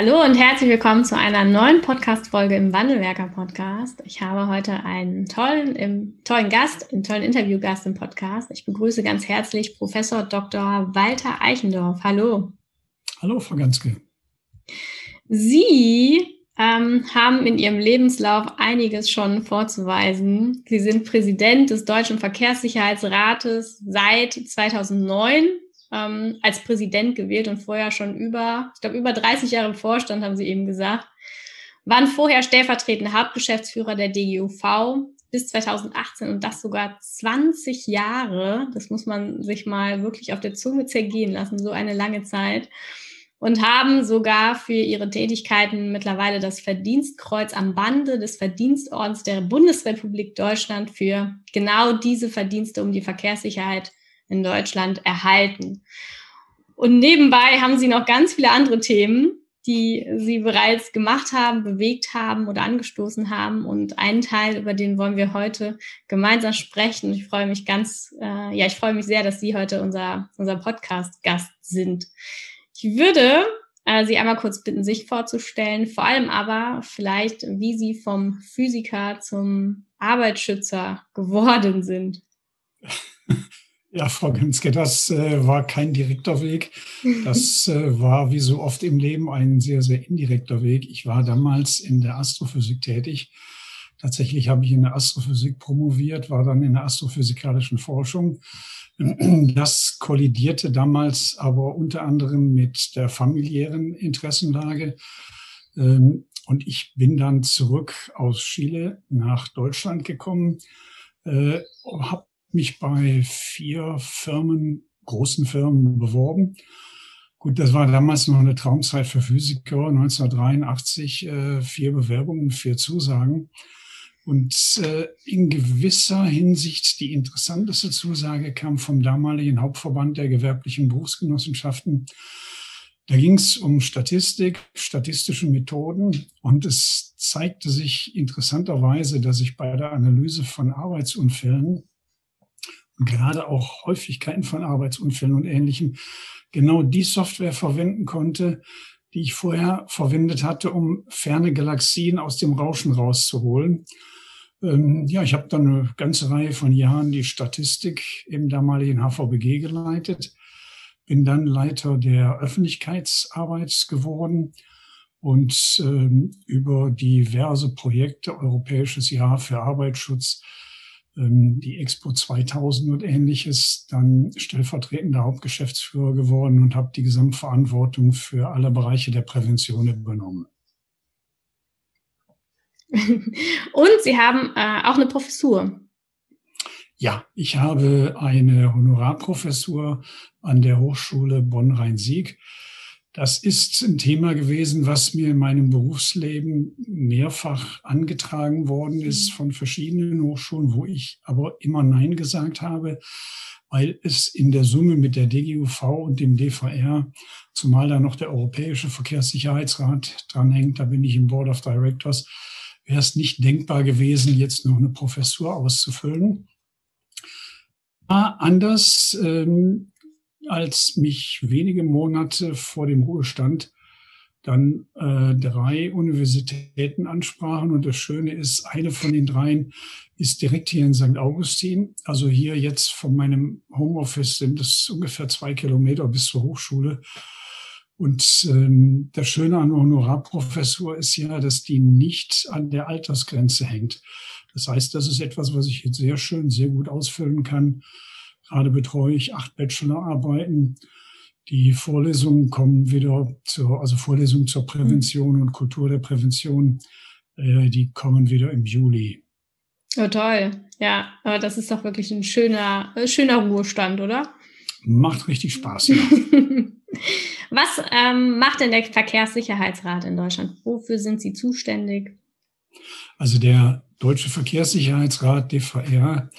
Hallo und herzlich willkommen zu einer neuen Podcast-Folge im Wandelwerker Podcast. Ich habe heute einen tollen, im, tollen Gast, einen tollen Interviewgast im Podcast. Ich begrüße ganz herzlich Professor Dr. Walter Eichendorf. Hallo. Hallo, Frau Ganske. Sie ähm, haben in Ihrem Lebenslauf einiges schon vorzuweisen. Sie sind Präsident des Deutschen Verkehrssicherheitsrates seit 2009 ähm, als Präsident gewählt und vorher schon über, ich glaube, über 30 Jahre im Vorstand, haben Sie eben gesagt. Waren vorher stellvertretende Hauptgeschäftsführer der DGUV bis 2018 und das sogar 20 Jahre. Das muss man sich mal wirklich auf der Zunge zergehen lassen, so eine lange Zeit. Und haben sogar für ihre Tätigkeiten mittlerweile das Verdienstkreuz am Bande des Verdienstordens der Bundesrepublik Deutschland für genau diese Verdienste um die Verkehrssicherheit in Deutschland erhalten. Und nebenbei haben sie noch ganz viele andere Themen, die sie bereits gemacht haben, bewegt haben oder angestoßen haben. Und einen Teil, über den wollen wir heute gemeinsam sprechen. Ich freue mich ganz, äh, ja, ich freue mich sehr, dass Sie heute unser, unser Podcast-Gast sind. Ich würde äh, Sie einmal kurz bitten, sich vorzustellen, vor allem aber vielleicht, wie Sie vom Physiker zum Arbeitsschützer geworden sind. Ja, Frau Genske, das äh, war kein direkter Weg. Das äh, war wie so oft im Leben ein sehr, sehr indirekter Weg. Ich war damals in der Astrophysik tätig. Tatsächlich habe ich in der Astrophysik promoviert, war dann in der astrophysikalischen Forschung. Das kollidierte damals aber unter anderem mit der familiären Interessenlage. Ähm, und ich bin dann zurück aus Chile nach Deutschland gekommen, äh, habe mich bei vier Firmen, großen Firmen beworben. Gut, das war damals noch eine Traumzeit für Physiker, 1983, äh, vier Bewerbungen, vier Zusagen. Und äh, in gewisser Hinsicht die interessanteste Zusage kam vom damaligen Hauptverband der gewerblichen Berufsgenossenschaften. Da ging es um Statistik, statistische Methoden und es zeigte sich interessanterweise, dass ich bei der Analyse von Arbeitsunfällen gerade auch Häufigkeiten von Arbeitsunfällen und Ähnlichem, genau die Software verwenden konnte, die ich vorher verwendet hatte, um ferne Galaxien aus dem Rauschen rauszuholen. Ähm, ja, ich habe dann eine ganze Reihe von Jahren die Statistik im damaligen HVBG geleitet, bin dann Leiter der Öffentlichkeitsarbeit geworden und ähm, über diverse Projekte, Europäisches Jahr für Arbeitsschutz, die Expo 2000 und ähnliches, dann stellvertretender Hauptgeschäftsführer geworden und habe die Gesamtverantwortung für alle Bereiche der Prävention übernommen. Und Sie haben äh, auch eine Professur. Ja, ich habe eine Honorarprofessur an der Hochschule Bonn-Rhein-Sieg das ist ein Thema gewesen, was mir in meinem Berufsleben mehrfach angetragen worden ist mhm. von verschiedenen Hochschulen, wo ich aber immer Nein gesagt habe, weil es in der Summe mit der DGUV und dem DVR, zumal da noch der Europäische Verkehrssicherheitsrat dranhängt, da bin ich im Board of Directors, wäre es nicht denkbar gewesen, jetzt noch eine Professur auszufüllen. Anders ähm, als mich wenige Monate vor dem Ruhestand dann äh, drei Universitäten ansprachen. Und das Schöne ist, eine von den dreien ist direkt hier in St. Augustin. Also hier jetzt von meinem Homeoffice sind es ungefähr zwei Kilometer bis zur Hochschule. Und ähm, das Schöne an Honorarprofessur ist ja, dass die nicht an der Altersgrenze hängt. Das heißt, das ist etwas, was ich jetzt sehr schön, sehr gut ausfüllen kann Gerade betreue ich acht Bachelorarbeiten. Die Vorlesungen kommen wieder zur, also Vorlesungen zur Prävention und Kultur der Prävention, äh, die kommen wieder im Juli. Oh, toll. Ja, aber das ist doch wirklich ein schöner, äh, schöner Ruhestand, oder? Macht richtig Spaß, ja. Was ähm, macht denn der Verkehrssicherheitsrat in Deutschland? Wofür sind Sie zuständig? Also der Deutsche Verkehrssicherheitsrat, DVR,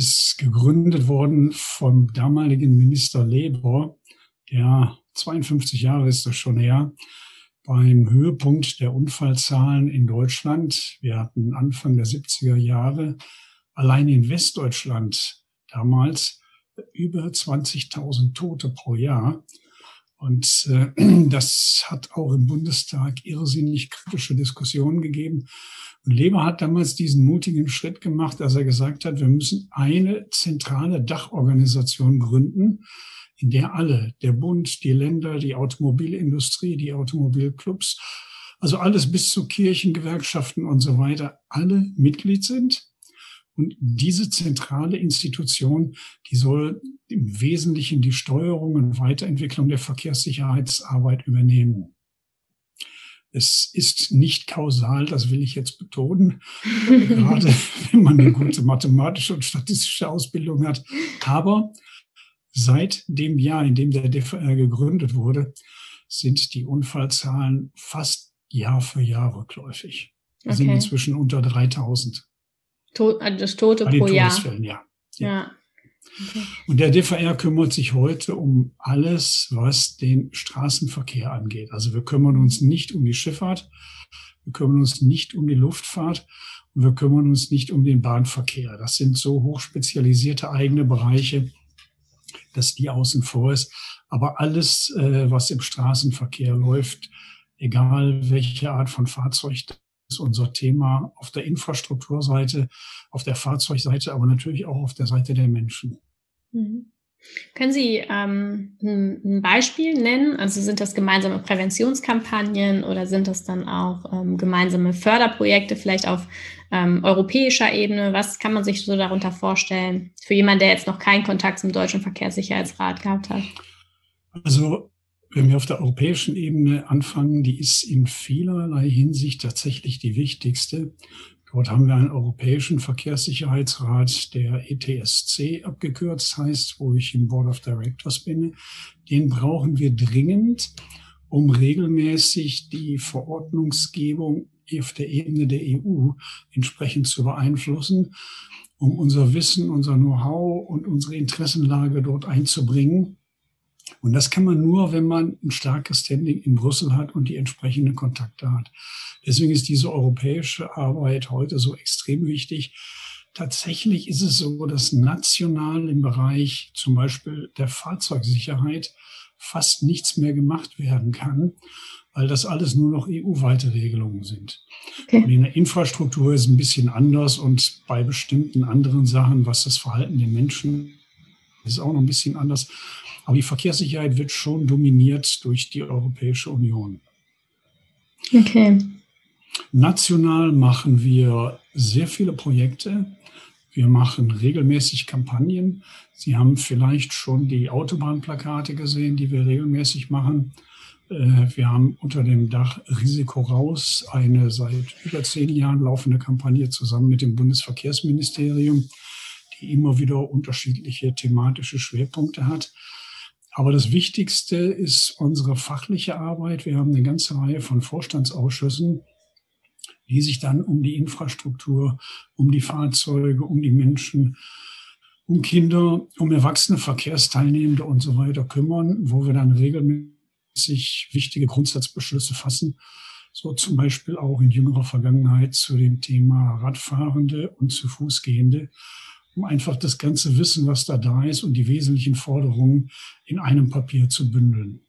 ist gegründet worden vom damaligen Minister Leber, der 52 Jahre ist das schon her, beim Höhepunkt der Unfallzahlen in Deutschland. Wir hatten Anfang der 70er Jahre allein in Westdeutschland damals über 20.000 Tote pro Jahr. Und äh, das hat auch im Bundestag irrsinnig kritische Diskussionen gegeben. Und Leber hat damals diesen mutigen Schritt gemacht, dass er gesagt hat, wir müssen eine zentrale Dachorganisation gründen, in der alle, der Bund, die Länder, die Automobilindustrie, die Automobilclubs, also alles bis zu Kirchengewerkschaften und so weiter, alle Mitglied sind. Und diese zentrale Institution, die soll im Wesentlichen die Steuerung und Weiterentwicklung der Verkehrssicherheitsarbeit übernehmen. Es ist nicht kausal, das will ich jetzt betonen, gerade wenn man eine gute mathematische und statistische Ausbildung hat. Aber seit dem Jahr, in dem der DVR gegründet wurde, sind die Unfallzahlen fast Jahr für Jahr rückläufig. Wir okay. sind inzwischen unter 3000. Tod, also das Tote pro Jahr. Ja. ja. ja. Okay. Und der DVR kümmert sich heute um alles, was den Straßenverkehr angeht. Also wir kümmern uns nicht um die Schifffahrt, wir kümmern uns nicht um die Luftfahrt und wir kümmern uns nicht um den Bahnverkehr. Das sind so hochspezialisierte eigene Bereiche, dass die außen vor ist. Aber alles, äh, was im Straßenverkehr läuft, egal welche Art von Fahrzeug ist unser Thema auf der Infrastrukturseite, auf der Fahrzeugseite, aber natürlich auch auf der Seite der Menschen. Mhm. Können Sie ähm, ein Beispiel nennen? Also sind das gemeinsame Präventionskampagnen oder sind das dann auch ähm, gemeinsame Förderprojekte, vielleicht auf ähm, europäischer Ebene? Was kann man sich so darunter vorstellen für jemanden, der jetzt noch keinen Kontakt zum Deutschen Verkehrssicherheitsrat gehabt hat? Also wenn wir auf der europäischen Ebene anfangen, die ist in vielerlei Hinsicht tatsächlich die wichtigste. Dort haben wir einen Europäischen Verkehrssicherheitsrat, der ETSC abgekürzt heißt, wo ich im Board of Directors bin. Den brauchen wir dringend, um regelmäßig die Verordnungsgebung auf der Ebene der EU entsprechend zu beeinflussen, um unser Wissen, unser Know-how und unsere Interessenlage dort einzubringen und das kann man nur, wenn man ein starkes Standing in Brüssel hat und die entsprechenden Kontakte hat. Deswegen ist diese europäische Arbeit heute so extrem wichtig. Tatsächlich ist es so, dass national im Bereich zum Beispiel der Fahrzeugsicherheit fast nichts mehr gemacht werden kann, weil das alles nur noch EU-weite Regelungen sind. Okay. Und in der Infrastruktur ist es ein bisschen anders und bei bestimmten anderen Sachen, was das Verhalten der Menschen ist auch noch ein bisschen anders. Aber die Verkehrssicherheit wird schon dominiert durch die Europäische Union. Okay. National machen wir sehr viele Projekte. Wir machen regelmäßig Kampagnen. Sie haben vielleicht schon die Autobahnplakate gesehen, die wir regelmäßig machen. Äh, wir haben unter dem Dach Risiko raus eine seit über zehn Jahren laufende Kampagne zusammen mit dem Bundesverkehrsministerium, die immer wieder unterschiedliche thematische Schwerpunkte hat. Aber das Wichtigste ist unsere fachliche Arbeit. Wir haben eine ganze Reihe von Vorstandsausschüssen, die sich dann um die Infrastruktur, um die Fahrzeuge, um die Menschen, um Kinder, um erwachsene Verkehrsteilnehmende und so weiter kümmern, wo wir dann regelmäßig wichtige Grundsatzbeschlüsse fassen. So zum Beispiel auch in jüngerer Vergangenheit zu dem Thema Radfahrende und zu Fußgehende um einfach das ganze Wissen, was da da ist und die wesentlichen Forderungen in einem Papier zu bündeln.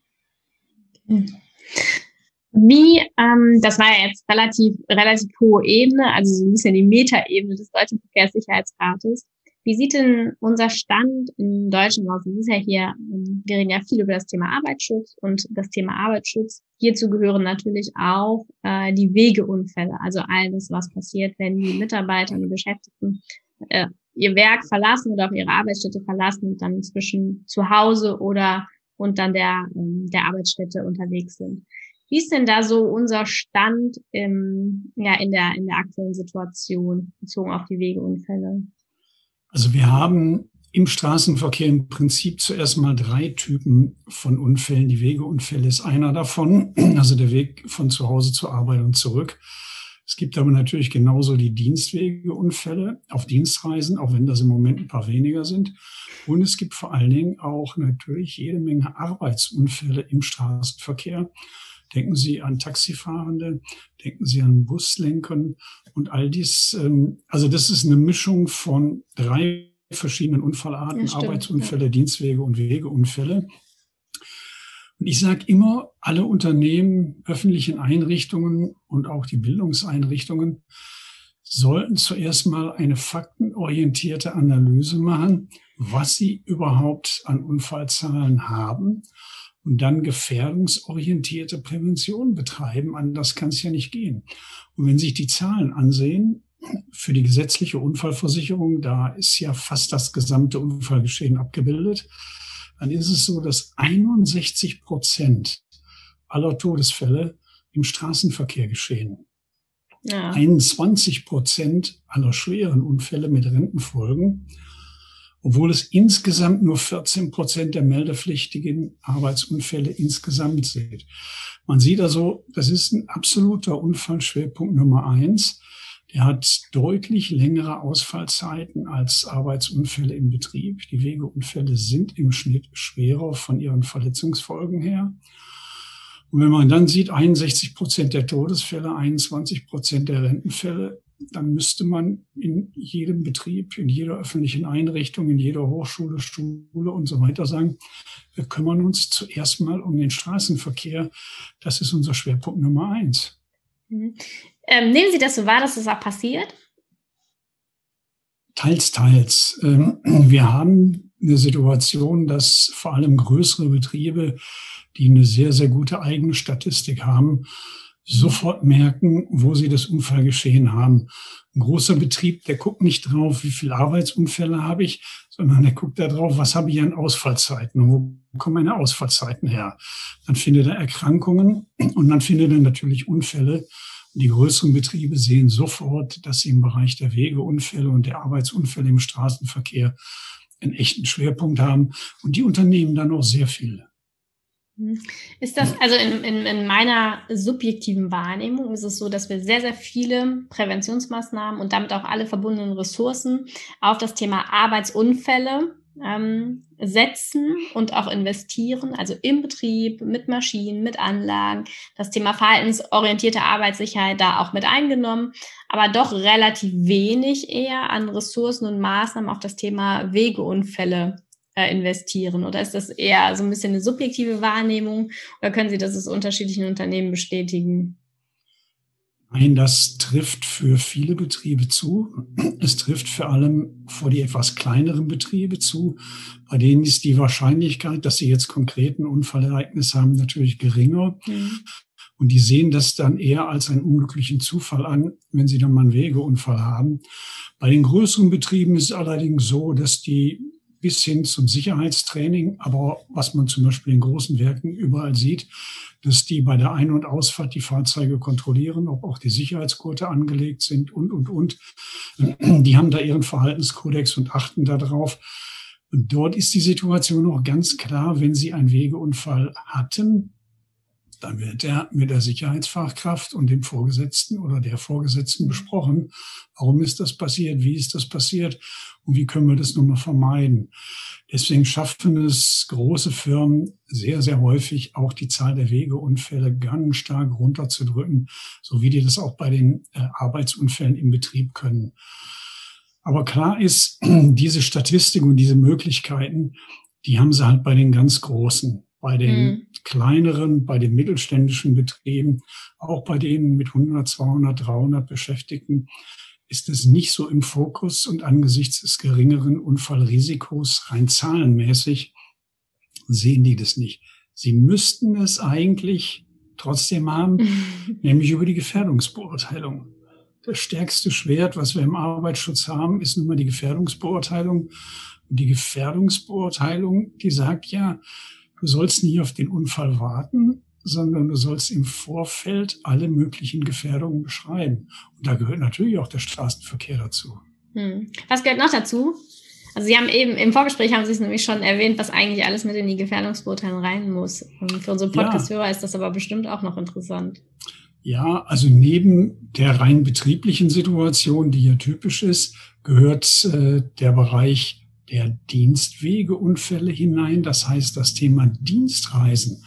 Wie, ähm, das war ja jetzt relativ, relativ hohe Ebene, also so ein bisschen die Metaebene des Deutschen Verkehrssicherheitsrates. Wie sieht denn unser Stand in Deutschland aus? Es ist ja hier, ähm, wir reden ja viel über das Thema Arbeitsschutz und das Thema Arbeitsschutz. Hierzu gehören natürlich auch äh, die Wegeunfälle, also alles, was passiert, wenn die Mitarbeiter und die Beschäftigten äh, ihr Werk verlassen oder auch ihre Arbeitsstätte verlassen und dann zwischen zu Hause oder und dann der, ähm, der Arbeitsstätte unterwegs sind. Wie ist denn da so unser Stand im, ja, in, der, in der aktuellen Situation bezogen auf die Wegeunfälle? Also wir haben im Straßenverkehr im Prinzip zuerst mal drei Typen von Unfällen. Die Wegeunfälle ist einer davon, also der Weg von zu Hause zur Arbeit und zurück. Es gibt aber natürlich genauso die Dienstwegeunfälle auf Dienstreisen, auch wenn das im Moment ein paar weniger sind. Und es gibt vor allen Dingen auch natürlich jede Menge Arbeitsunfälle im Straßenverkehr. Denken Sie an Taxifahrende, denken Sie an Buslenkern und all dies. Ähm, also das ist eine Mischung von drei verschiedenen Unfallarten, ja, Arbeitsunfälle, ja. Dienstwege und Wegeunfälle. Und ich sage immer, alle Unternehmen, öffentlichen Einrichtungen und auch die Bildungseinrichtungen sollten zuerst mal eine faktenorientierte Analyse machen, was sie überhaupt an Unfallzahlen haben und dann gefährdungsorientierte Prävention betreiben. Anders kann es ja nicht gehen. Und wenn sich die Zahlen ansehen, für die gesetzliche Unfallversicherung, da ist ja fast das gesamte Unfallgeschehen abgebildet, dann ist es so, dass 61 Prozent aller Todesfälle im Straßenverkehr geschehen. Ja. 21 Prozent aller schweren Unfälle mit Rentenfolgen, obwohl es insgesamt nur 14 Prozent der meldepflichtigen Arbeitsunfälle insgesamt sind. Man sieht also, das ist ein absoluter Unfallschwerpunkt Nummer eins. Der hat deutlich längere Ausfallzeiten als Arbeitsunfälle im Betrieb. Die Wegeunfälle sind im Schnitt schwerer von ihren Verletzungsfolgen her. Und wenn man dann sieht, 61 Prozent der Todesfälle, 21 Prozent der Rentenfälle, dann müsste man in jedem Betrieb, in jeder öffentlichen Einrichtung, in jeder Hochschule, Schule und so weiter sagen, wir kümmern uns zuerst mal um den Straßenverkehr. Das ist unser Schwerpunkt Nummer eins. Ähm, nehmen Sie das so wahr, dass das auch passiert? Teils, teils. Ähm, wir haben eine Situation, dass vor allem größere Betriebe, die eine sehr, sehr gute eigene Statistik haben, sofort merken, wo sie das Unfallgeschehen haben. Ein großer Betrieb, der guckt nicht drauf, wie viele Arbeitsunfälle habe ich, sondern der guckt da drauf, was habe ich an Ausfallzeiten wo kommen meine Ausfallzeiten her. Dann findet er Erkrankungen und dann findet er natürlich Unfälle. Die größeren Betriebe sehen sofort, dass sie im Bereich der Wegeunfälle und der Arbeitsunfälle im Straßenverkehr einen echten Schwerpunkt haben. Und die unternehmen dann auch sehr viel. Mhm. Ist das, also in, in, in meiner subjektiven Wahrnehmung ist es so, dass wir sehr, sehr viele Präventionsmaßnahmen und damit auch alle verbundenen Ressourcen auf das Thema Arbeitsunfälle ähm, setzen und auch investieren, also im Betrieb, mit Maschinen, mit Anlagen, das Thema verhaltensorientierte Arbeitssicherheit da auch mit eingenommen, aber doch relativ wenig eher an Ressourcen und Maßnahmen auf das Thema Wegeunfälle äh, investieren? Oder ist das eher so ein bisschen eine subjektive Wahrnehmung? Oder können Sie das aus unterschiedlichen Unternehmen bestätigen? Nein, das trifft für viele Betriebe zu. Es trifft vor allem vor die etwas kleineren Betriebe zu. Bei denen ist die Wahrscheinlichkeit, dass sie jetzt konkreten Unfallereignis haben, natürlich geringer. Mhm. Und die sehen das dann eher als einen unglücklichen Zufall an, wenn sie dann mal einen Wegeunfall haben. Bei den größeren Betrieben ist es allerdings so, dass die bis hin zum Sicherheitstraining. Aber was man zum Beispiel in großen Werken überall sieht, dass die bei der Ein- und Ausfahrt die Fahrzeuge kontrollieren, ob auch die Sicherheitsgurte angelegt sind und, und, und. Die haben da ihren Verhaltenskodex und achten darauf. Und dort ist die Situation auch ganz klar, wenn sie einen Wegeunfall hatten, dann wird er mit der Sicherheitsfachkraft und dem Vorgesetzten oder der Vorgesetzten besprochen. Warum ist das passiert? Wie ist das passiert? Und wie können wir das nun mal vermeiden? Deswegen schaffen es große Firmen sehr, sehr häufig auch die Zahl der Wegeunfälle ganz stark runterzudrücken, so wie die das auch bei den äh, Arbeitsunfällen im Betrieb können. Aber klar ist, diese Statistik und diese Möglichkeiten, die haben sie halt bei den ganz Großen bei den mhm. kleineren, bei den mittelständischen Betrieben, auch bei denen mit 100, 200, 300 Beschäftigten, ist es nicht so im Fokus und angesichts des geringeren Unfallrisikos rein zahlenmäßig sehen die das nicht. Sie müssten es eigentlich trotzdem haben, nämlich über die Gefährdungsbeurteilung. Das stärkste Schwert, was wir im Arbeitsschutz haben, ist nun mal die Gefährdungsbeurteilung. Und die Gefährdungsbeurteilung, die sagt ja, Du sollst nicht auf den Unfall warten, sondern du sollst im Vorfeld alle möglichen Gefährdungen beschreiben. Und da gehört natürlich auch der Straßenverkehr dazu. Hm. Was gehört noch dazu? Also Sie haben eben im Vorgespräch haben Sie es nämlich schon erwähnt, was eigentlich alles mit in die Gefährdungsbeurteilung rein muss. Und für unsere Podcast-Hörer ja. ist das aber bestimmt auch noch interessant. Ja, also neben der rein betrieblichen Situation, die hier typisch ist, gehört äh, der Bereich der Dienstwegeunfälle hinein. Das heißt, das Thema Dienstreisen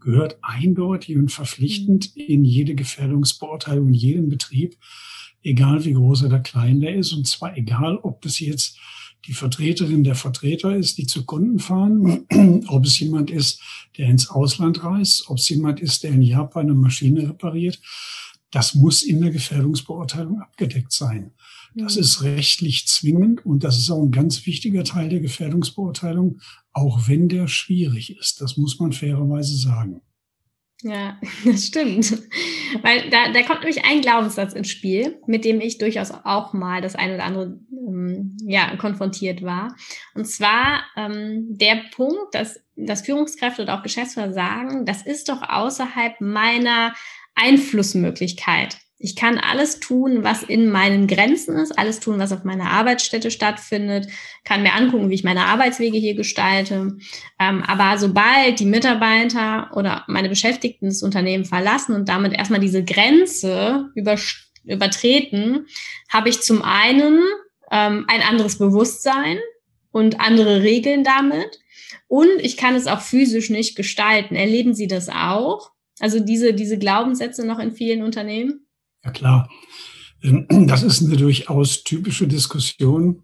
gehört eindeutig und verpflichtend in jede Gefährdungsbeurteilung, in jedem Betrieb, egal wie groß oder klein der ist. Und zwar egal, ob das jetzt die Vertreterin der Vertreter ist, die zu Kunden fahren, ob es jemand ist, der ins Ausland reist, ob es jemand ist, der in Japan eine Maschine repariert. Das muss in der Gefährdungsbeurteilung abgedeckt sein. Das mhm. ist rechtlich zwingend und das ist auch ein ganz wichtiger Teil der Gefährdungsbeurteilung, auch wenn der schwierig ist. Das muss man fairerweise sagen. Ja, das stimmt. Weil da, da kommt nämlich ein Glaubenssatz ins Spiel, mit dem ich durchaus auch mal das eine oder andere ähm, ja, konfrontiert war. Und zwar ähm, der Punkt, dass, dass Führungskräfte und auch Geschäftsführer sagen, das ist doch außerhalb meiner Einflussmöglichkeit. Ich kann alles tun, was in meinen Grenzen ist, alles tun, was auf meiner Arbeitsstätte stattfindet, kann mir angucken, wie ich meine Arbeitswege hier gestalte. Ähm, aber sobald die Mitarbeiter oder meine Beschäftigten das Unternehmen verlassen und damit erstmal diese Grenze über, übertreten, habe ich zum einen ähm, ein anderes Bewusstsein und andere Regeln damit. Und ich kann es auch physisch nicht gestalten. Erleben Sie das auch? Also diese, diese Glaubenssätze noch in vielen Unternehmen? Ja klar, ähm, das ist eine durchaus typische Diskussion.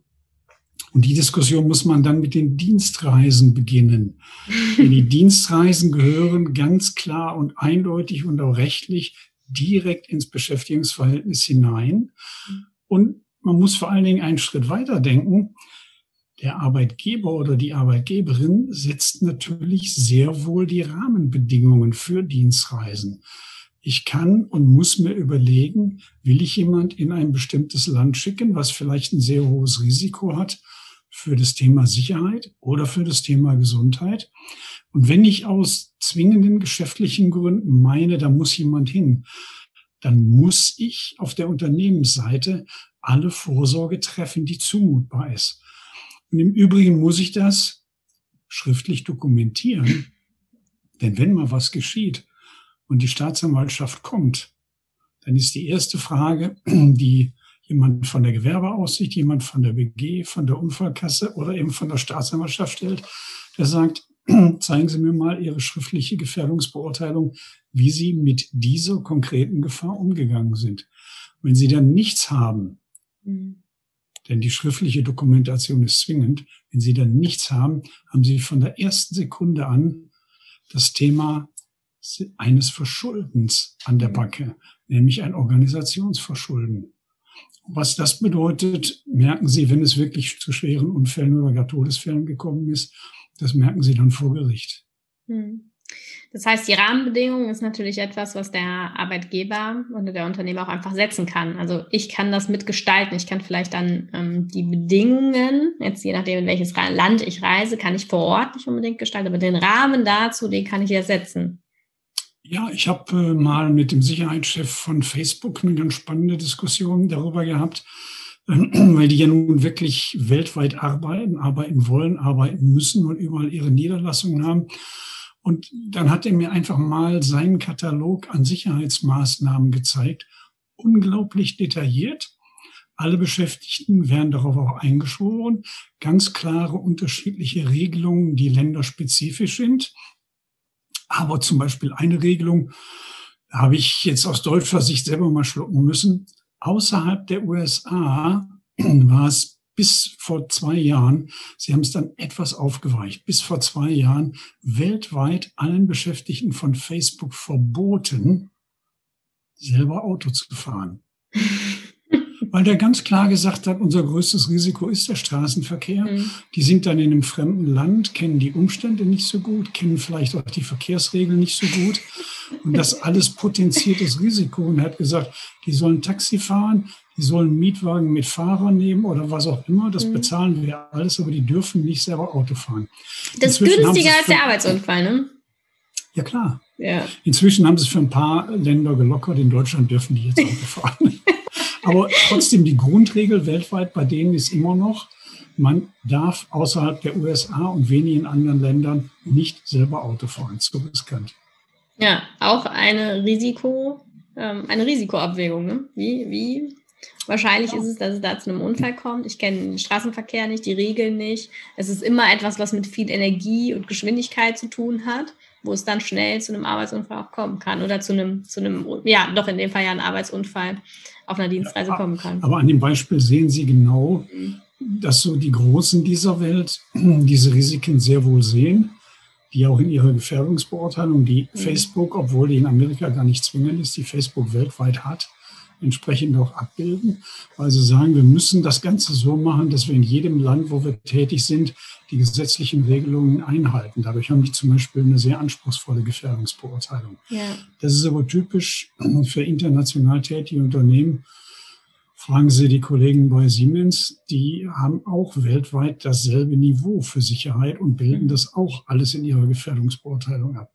Und die Diskussion muss man dann mit den Dienstreisen beginnen. Denn die Dienstreisen gehören ganz klar und eindeutig und auch rechtlich direkt ins Beschäftigungsverhältnis hinein. Und man muss vor allen Dingen einen Schritt weiter denken. Der Arbeitgeber oder die Arbeitgeberin setzt natürlich sehr wohl die Rahmenbedingungen für Dienstreisen. Ich kann und muss mir überlegen, will ich jemand in ein bestimmtes Land schicken, was vielleicht ein sehr hohes Risiko hat für das Thema Sicherheit oder für das Thema Gesundheit. Und wenn ich aus zwingenden geschäftlichen Gründen meine, da muss jemand hin, dann muss ich auf der Unternehmensseite alle Vorsorge treffen, die zumutbar ist. Und im Übrigen muss ich das schriftlich dokumentieren. Denn wenn mal was geschieht, und die Staatsanwaltschaft kommt, dann ist die erste Frage, die jemand von der Gewerbeaussicht, jemand von der BG, von der Unfallkasse oder eben von der Staatsanwaltschaft stellt, der sagt, zeigen Sie mir mal Ihre schriftliche Gefährdungsbeurteilung, wie Sie mit dieser konkreten Gefahr umgegangen sind. Wenn Sie dann nichts haben, mhm. denn die schriftliche Dokumentation ist zwingend, wenn Sie dann nichts haben, haben Sie von der ersten Sekunde an das Thema eines Verschuldens an der Backe, nämlich ein Organisationsverschulden. Was das bedeutet, merken Sie, wenn es wirklich zu schweren Unfällen oder gar Todesfällen gekommen ist, das merken Sie dann vor Gericht. Hm. Das heißt, die Rahmenbedingungen ist natürlich etwas, was der Arbeitgeber oder der Unternehmer auch einfach setzen kann. Also ich kann das mitgestalten. Ich kann vielleicht dann ähm, die Bedingungen, jetzt je nachdem, in welches Land ich reise, kann ich vor Ort nicht unbedingt gestalten, aber den Rahmen dazu, den kann ich ja setzen. Ja, ich habe äh, mal mit dem Sicherheitschef von Facebook eine ganz spannende Diskussion darüber gehabt, äh, weil die ja nun wirklich weltweit arbeiten, arbeiten wollen, arbeiten müssen und überall ihre Niederlassungen haben. Und dann hat er mir einfach mal seinen Katalog an Sicherheitsmaßnahmen gezeigt, unglaublich detailliert. Alle Beschäftigten werden darauf auch eingeschworen. Ganz klare unterschiedliche Regelungen, die länderspezifisch sind. Aber zum Beispiel eine Regelung habe ich jetzt aus deutscher Sicht selber mal schlucken müssen. Außerhalb der USA war es bis vor zwei Jahren, Sie haben es dann etwas aufgeweicht, bis vor zwei Jahren weltweit allen Beschäftigten von Facebook verboten, selber Auto zu fahren. weil der ganz klar gesagt hat, unser größtes Risiko ist der Straßenverkehr. Mhm. Die sind dann in einem fremden Land, kennen die Umstände nicht so gut, kennen vielleicht auch die Verkehrsregeln nicht so gut. Und das alles potenziertes Risiko. Und er hat gesagt, die sollen Taxi fahren, die sollen Mietwagen mit Fahrer nehmen oder was auch immer. Das mhm. bezahlen wir alles, aber die dürfen nicht selber Auto fahren. Das ist günstiger als der Arbeitsunfall, ne? Ja, klar. Ja. Inzwischen haben sie es für ein paar Länder gelockert. In Deutschland dürfen die jetzt Auto fahren. Aber trotzdem, die Grundregel weltweit bei denen ist immer noch, man darf außerhalb der USA und wenigen anderen Ländern nicht selber Auto fahren. So riskant. Ja, auch eine Risiko, ähm, eine Risikoabwägung. Ne? Wie, wie wahrscheinlich ja. ist es, dass es da zu einem Unfall kommt. Ich kenne den Straßenverkehr nicht, die Regeln nicht. Es ist immer etwas, was mit viel Energie und Geschwindigkeit zu tun hat, wo es dann schnell zu einem Arbeitsunfall auch kommen kann oder zu einem, zu einem, ja, doch in dem Fall ja ein Arbeitsunfall auf einer Dienstreise kommen kann. Aber an dem Beispiel sehen Sie genau, mhm. dass so die Großen dieser Welt diese Risiken sehr wohl sehen, die auch in ihrer Gefährdungsbeurteilung, die mhm. Facebook, obwohl die in Amerika gar nicht zwingend ist, die Facebook weltweit hat, entsprechend auch abbilden, weil sie sagen, wir müssen das Ganze so machen, dass wir in jedem Land, wo wir tätig sind, die gesetzlichen Regelungen einhalten. Dadurch haben die zum Beispiel eine sehr anspruchsvolle Gefährdungsbeurteilung. Ja. Das ist aber typisch für international tätige Unternehmen. Fragen Sie die Kollegen bei Siemens, die haben auch weltweit dasselbe Niveau für Sicherheit und bilden das auch alles in ihrer Gefährdungsbeurteilung ab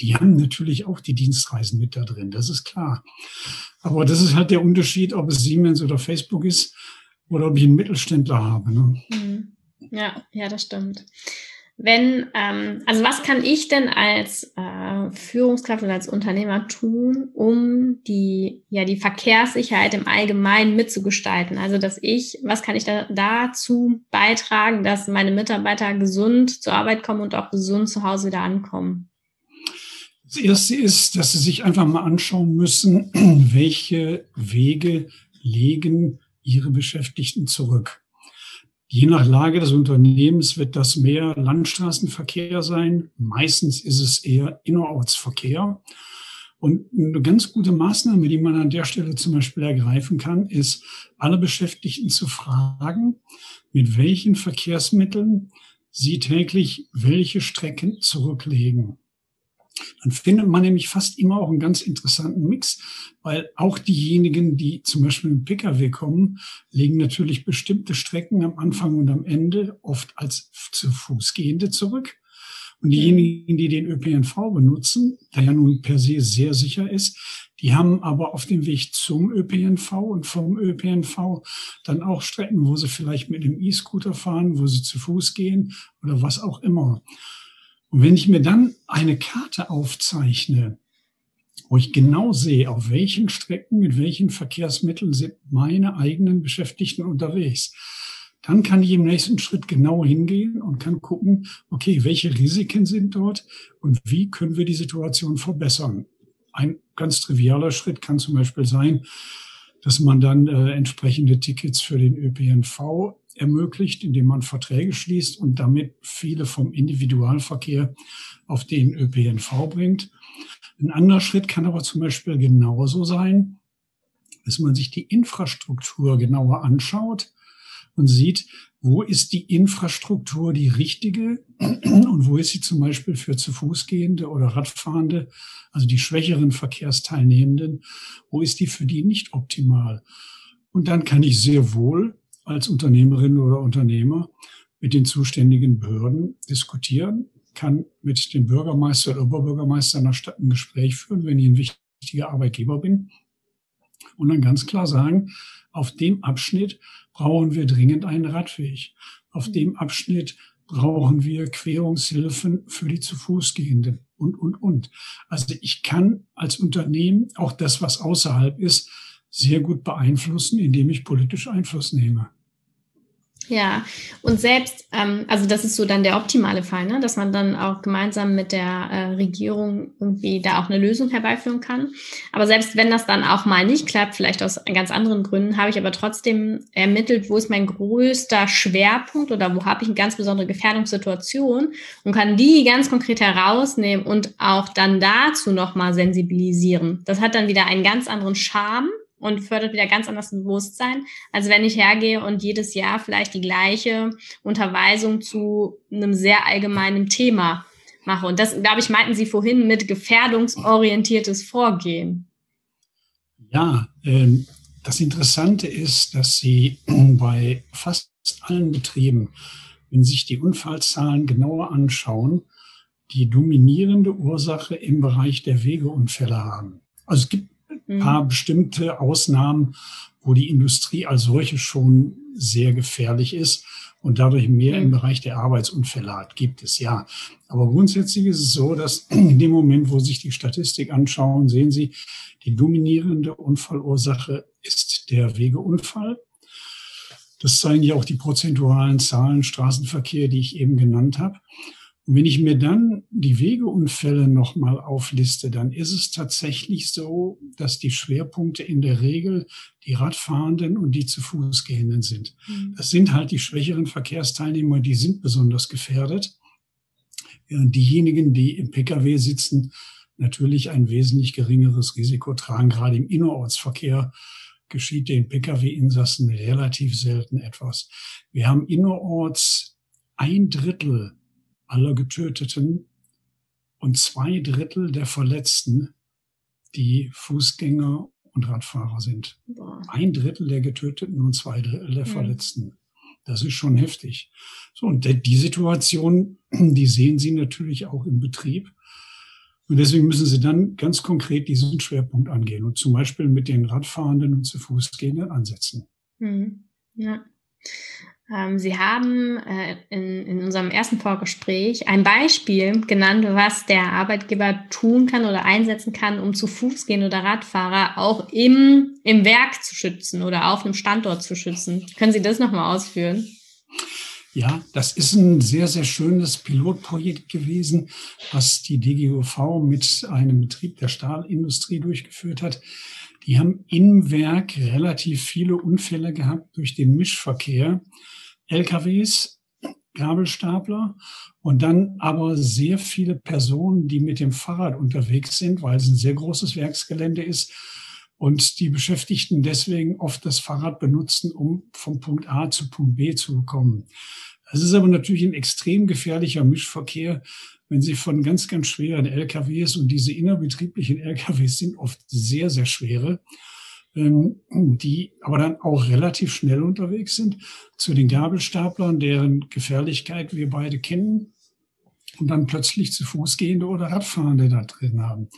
die haben natürlich auch die Dienstreisen mit da drin, das ist klar. Aber das ist halt der Unterschied, ob es Siemens oder Facebook ist oder ob ich einen Mittelständler habe. Ne? Mhm. Ja, ja, das stimmt. Wenn, ähm, also was kann ich denn als äh, Führungskraft oder als Unternehmer tun, um die, ja, die Verkehrssicherheit im Allgemeinen mitzugestalten? Also, dass ich, was kann ich da dazu beitragen, dass meine Mitarbeiter gesund zur Arbeit kommen und auch gesund zu Hause wieder ankommen? Das erste ist, dass Sie sich einfach mal anschauen müssen, welche Wege legen Ihre Beschäftigten zurück. Je nach Lage des Unternehmens wird das mehr Landstraßenverkehr sein. Meistens ist es eher Innerortsverkehr. Und eine ganz gute Maßnahme, die man an der Stelle zum Beispiel ergreifen kann, ist, alle Beschäftigten zu fragen, mit welchen Verkehrsmitteln sie täglich welche Strecken zurücklegen. Dann findet man nämlich fast immer auch einen ganz interessanten Mix, weil auch diejenigen, die zum Beispiel mit Pkw kommen, legen natürlich bestimmte Strecken am Anfang und am Ende oft als zu Fuß gehende zurück. Und diejenigen, die den ÖPNV benutzen, der ja nun per se sehr sicher ist, die haben aber auf dem Weg zum ÖPNV und vom ÖPNV dann auch Strecken, wo sie vielleicht mit dem E-Scooter fahren, wo sie zu Fuß gehen oder was auch immer. Und wenn ich mir dann eine Karte aufzeichne, wo ich genau sehe, auf welchen Strecken, mit welchen Verkehrsmitteln sind meine eigenen Beschäftigten unterwegs, dann kann ich im nächsten Schritt genau hingehen und kann gucken, okay, welche Risiken sind dort und wie können wir die Situation verbessern. Ein ganz trivialer Schritt kann zum Beispiel sein, dass man dann äh, entsprechende Tickets für den ÖPNV ermöglicht, indem man Verträge schließt und damit viele vom Individualverkehr auf den ÖPNV bringt. Ein anderer Schritt kann aber zum Beispiel genauso sein, dass man sich die Infrastruktur genauer anschaut und sieht, wo ist die Infrastruktur die richtige und wo ist sie zum Beispiel für zu Fuß gehende oder Radfahrende, also die schwächeren Verkehrsteilnehmenden, wo ist die für die nicht optimal? Und dann kann ich sehr wohl als Unternehmerin oder Unternehmer mit den zuständigen Behörden diskutieren, kann mit dem Bürgermeister oder Oberbürgermeister einer Stadt ein Gespräch führen, wenn ich ein wichtiger Arbeitgeber bin. Und dann ganz klar sagen, auf dem Abschnitt brauchen wir dringend einen Radweg. Auf dem Abschnitt brauchen wir Querungshilfen für die zu Fuß gehenden und, und, und. Also ich kann als Unternehmen auch das, was außerhalb ist, sehr gut beeinflussen, indem ich politisch Einfluss nehme. Ja, und selbst, ähm, also das ist so dann der optimale Fall, ne? dass man dann auch gemeinsam mit der äh, Regierung irgendwie da auch eine Lösung herbeiführen kann. Aber selbst wenn das dann auch mal nicht klappt, vielleicht aus ganz anderen Gründen, habe ich aber trotzdem ermittelt, wo ist mein größter Schwerpunkt oder wo habe ich eine ganz besondere Gefährdungssituation und kann die ganz konkret herausnehmen und auch dann dazu nochmal sensibilisieren. Das hat dann wieder einen ganz anderen Charme und fördert wieder ganz anders Bewusstsein, als wenn ich hergehe und jedes Jahr vielleicht die gleiche Unterweisung zu einem sehr allgemeinen Thema mache. Und das, glaube ich, meinten Sie vorhin mit gefährdungsorientiertes Vorgehen. Ja, ähm, das Interessante ist, dass Sie bei fast allen Betrieben, wenn sich die Unfallzahlen genauer anschauen, die dominierende Ursache im Bereich der Wegeunfälle haben. Also es gibt ein mhm. paar bestimmte Ausnahmen, wo die Industrie als solche schon sehr gefährlich ist und dadurch mehr im mhm. Bereich der Arbeitsunfälle hat, gibt es ja. Aber grundsätzlich ist es so, dass in dem Moment, wo Sie sich die Statistik anschauen, sehen Sie, die dominierende Unfallursache ist der Wegeunfall. Das zeigen ja auch die prozentualen Zahlen Straßenverkehr, die ich eben genannt habe. Und wenn ich mir dann die Wegeunfälle nochmal aufliste, dann ist es tatsächlich so, dass die Schwerpunkte in der Regel die Radfahrenden und die zu Fuß gehenden sind. Mhm. Das sind halt die schwächeren Verkehrsteilnehmer, die sind besonders gefährdet. Während diejenigen, die im Pkw sitzen, natürlich ein wesentlich geringeres Risiko tragen. Gerade im Innerortsverkehr geschieht den Pkw-Insassen relativ selten etwas. Wir haben innerorts ein Drittel aller Getöteten und zwei Drittel der Verletzten, die Fußgänger und Radfahrer sind. Boah. Ein Drittel der Getöteten und zwei Drittel der mhm. Verletzten. Das ist schon heftig. So, und die Situation, die sehen Sie natürlich auch im Betrieb. Und deswegen müssen Sie dann ganz konkret diesen Schwerpunkt angehen und zum Beispiel mit den Radfahrenden und zu Fußgehenden ansetzen. Mhm. Ja. Ähm, Sie haben äh, in, in unserem ersten Vorgespräch ein Beispiel genannt, was der Arbeitgeber tun kann oder einsetzen kann, um zu Fuß gehen oder Radfahrer auch im, im Werk zu schützen oder auf einem Standort zu schützen. Können Sie das nochmal ausführen? Ja, das ist ein sehr, sehr schönes Pilotprojekt gewesen, was die DGUV mit einem Betrieb der Stahlindustrie durchgeführt hat. Die haben im Werk relativ viele Unfälle gehabt durch den Mischverkehr. LKWs, Gabelstapler und dann aber sehr viele Personen, die mit dem Fahrrad unterwegs sind, weil es ein sehr großes Werksgelände ist und die Beschäftigten deswegen oft das Fahrrad benutzen, um vom Punkt A zu Punkt B zu kommen. Das ist aber natürlich ein extrem gefährlicher Mischverkehr, wenn Sie von ganz, ganz schweren LKWs und diese innerbetrieblichen LKWs sind oft sehr, sehr schwere ähm, die aber dann auch relativ schnell unterwegs sind, zu den Gabelstaplern, deren Gefährlichkeit wir beide kennen, und dann plötzlich zu Fuß gehende oder Radfahrende da drin haben.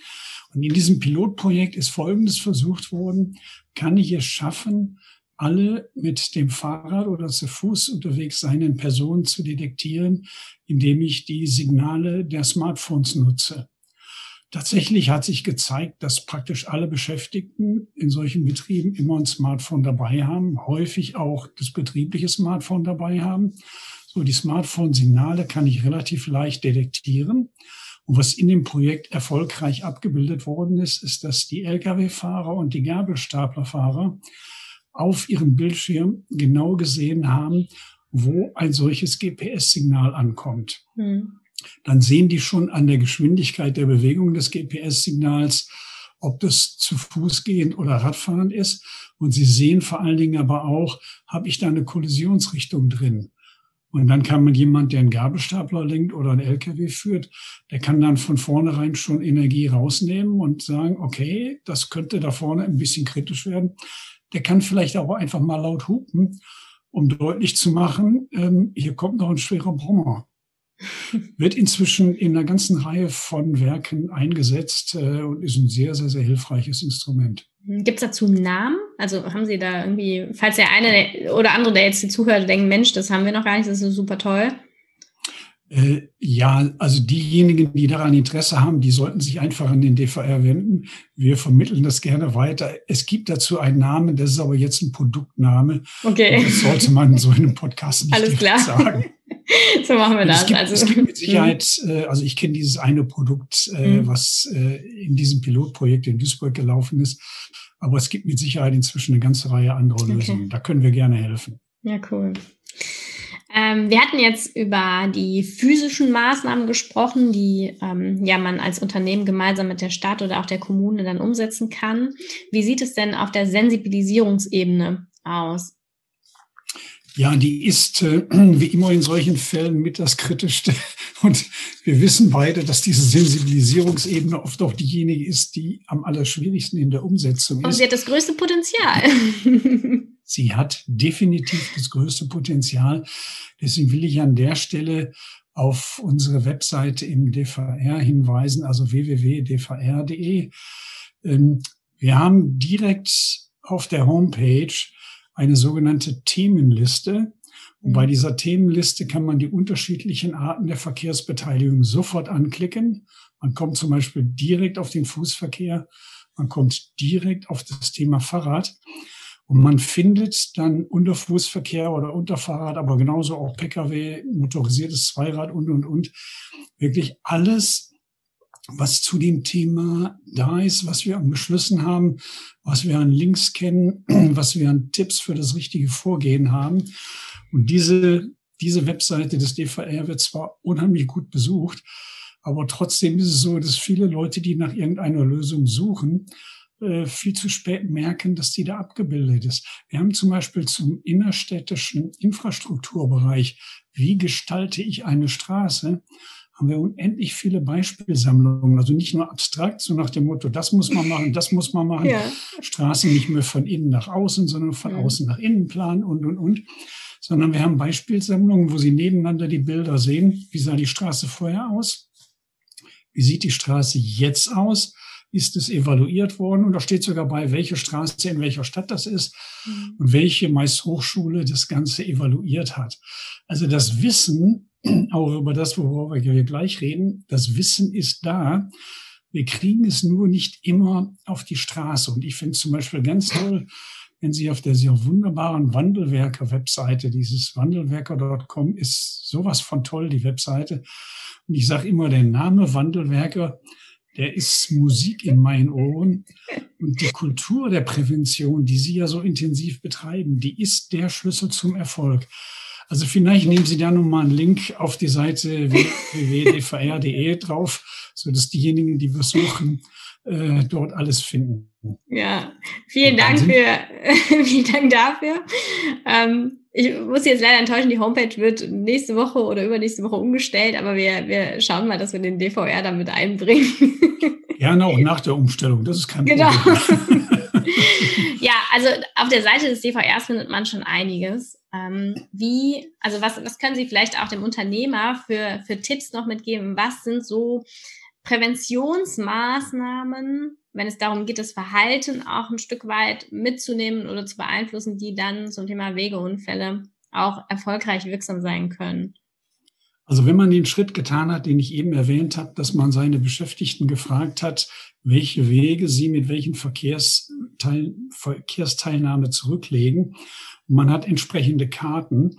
Und in diesem Pilotprojekt ist Folgendes versucht worden, kann ich es schaffen, alle mit dem Fahrrad oder zu Fuß unterwegs seinen Personen zu detektieren, indem ich die Signale der Smartphones nutze. Tatsächlich hat sich gezeigt, dass praktisch alle Beschäftigten in solchen Betrieben immer ein Smartphone dabei haben, häufig auch das betriebliche Smartphone dabei haben. So, die Smartphone-Signale kann ich relativ leicht detektieren. Und was in dem Projekt erfolgreich abgebildet worden ist, ist, dass die Lkw-Fahrer und die Gabelstaplerfahrer auf ihrem Bildschirm genau gesehen haben, wo ein solches GPS-Signal ankommt. Mhm dann sehen die schon an der Geschwindigkeit der Bewegung des GPS-Signals, ob das zu Fuß gehend oder Radfahren ist. Und sie sehen vor allen Dingen aber auch, habe ich da eine Kollisionsrichtung drin? Und dann kann man jemand, der einen Gabelstapler lenkt oder einen LKW führt, der kann dann von vornherein schon Energie rausnehmen und sagen, okay, das könnte da vorne ein bisschen kritisch werden. Der kann vielleicht auch einfach mal laut hupen, um deutlich zu machen, ähm, hier kommt noch ein schwerer Brummer wird inzwischen in einer ganzen Reihe von Werken eingesetzt äh, und ist ein sehr, sehr, sehr hilfreiches Instrument. Gibt es dazu einen Namen? Also haben Sie da irgendwie, falls der eine oder andere, der jetzt hier zuhört, denkt, Mensch, das haben wir noch gar nicht, das ist super toll. Äh, ja, also diejenigen, die daran Interesse haben, die sollten sich einfach an den DVR wenden. Wir vermitteln das gerne weiter. Es gibt dazu einen Namen, das ist aber jetzt ein Produktname. Okay. das sollte man so in einem Podcast nicht Alles klar. sagen. so machen wir das. Es gibt, also, es gibt mit Sicherheit, äh, also ich kenne dieses eine Produkt, äh, mhm. was äh, in diesem Pilotprojekt in Duisburg gelaufen ist. Aber es gibt mit Sicherheit inzwischen eine ganze Reihe anderer okay. Lösungen. Da können wir gerne helfen. Ja, cool. Ähm, wir hatten jetzt über die physischen Maßnahmen gesprochen, die ähm, ja man als Unternehmen gemeinsam mit der Stadt oder auch der Kommune dann umsetzen kann. Wie sieht es denn auf der Sensibilisierungsebene aus? Ja, die ist äh, wie immer in solchen Fällen mit das Kritischste. Und wir wissen beide, dass diese Sensibilisierungsebene oft auch diejenige ist, die am allerschwierigsten in der Umsetzung ist. Und sie hat das größte Potenzial. sie hat definitiv das größte Potenzial. Deswegen will ich an der Stelle auf unsere Webseite im DVR hinweisen, also www.dvr.de. Ähm, wir haben direkt auf der Homepage eine sogenannte Themenliste. Und bei mhm. dieser Themenliste kann man die unterschiedlichen Arten der Verkehrsbeteiligung sofort anklicken. Man kommt zum Beispiel direkt auf den Fußverkehr. Man kommt direkt auf das Thema Fahrrad. Und man findet dann unter Fußverkehr oder unter Fahrrad, aber genauso auch Pkw, motorisiertes Zweirad und, und, und, wirklich alles, was zu dem Thema da ist, was wir an Beschlüssen haben, was wir an Links kennen, was wir an Tipps für das richtige Vorgehen haben. Und diese, diese Webseite des DVR wird zwar unheimlich gut besucht, aber trotzdem ist es so, dass viele Leute, die nach irgendeiner Lösung suchen, äh, viel zu spät merken, dass die da abgebildet ist. Wir haben zum Beispiel zum innerstädtischen Infrastrukturbereich, wie gestalte ich eine Straße, haben wir unendlich viele Beispielsammlungen. Also nicht nur abstrakt, so nach dem Motto, das muss man machen, das muss man machen. Ja. Straßen nicht mehr von innen nach außen, sondern von ja. außen nach innen planen und, und, und. Sondern wir haben Beispielsammlungen, wo Sie nebeneinander die Bilder sehen. Wie sah die Straße vorher aus? Wie sieht die Straße jetzt aus? Ist es evaluiert worden? Und da steht sogar bei, welche Straße in welcher Stadt das ist mhm. und welche meist Hochschule das Ganze evaluiert hat. Also das Wissen, auch über das, worüber wir gleich reden, das Wissen ist da. Wir kriegen es nur nicht immer auf die Straße. Und ich finde zum Beispiel ganz toll, wenn Sie auf der sehr wunderbaren Wandelwerker-Webseite, dieses wandelwerker.com ist sowas von toll, die Webseite. Und ich sage immer, der Name Wandelwerker, der ist Musik in meinen Ohren. Und die Kultur der Prävention, die Sie ja so intensiv betreiben, die ist der Schlüssel zum Erfolg. Also vielleicht nehmen Sie da nochmal einen Link auf die Seite www.dvr.de drauf, so dass diejenigen, die wir suchen, äh, dort alles finden. Ja, vielen Dank für, vielen Dank dafür. Ähm, ich muss jetzt leider enttäuschen, die Homepage wird nächste Woche oder übernächste Woche umgestellt, aber wir, wir schauen mal, dass wir den DVR damit einbringen. Gerne auch nach der Umstellung, das ist kein genau. Problem. ja, also auf der Seite des DVRs findet man schon einiges. Ähm, wie, also was, was können Sie vielleicht auch dem Unternehmer für, für Tipps noch mitgeben? Was sind so Präventionsmaßnahmen, wenn es darum geht, das Verhalten auch ein Stück weit mitzunehmen oder zu beeinflussen, die dann zum Thema Wegeunfälle auch erfolgreich wirksam sein können. Also wenn man den Schritt getan hat, den ich eben erwähnt habe, dass man seine Beschäftigten gefragt hat, welche Wege sie mit welchen Verkehrsteil, Verkehrsteilnahme zurücklegen, man hat entsprechende Karten,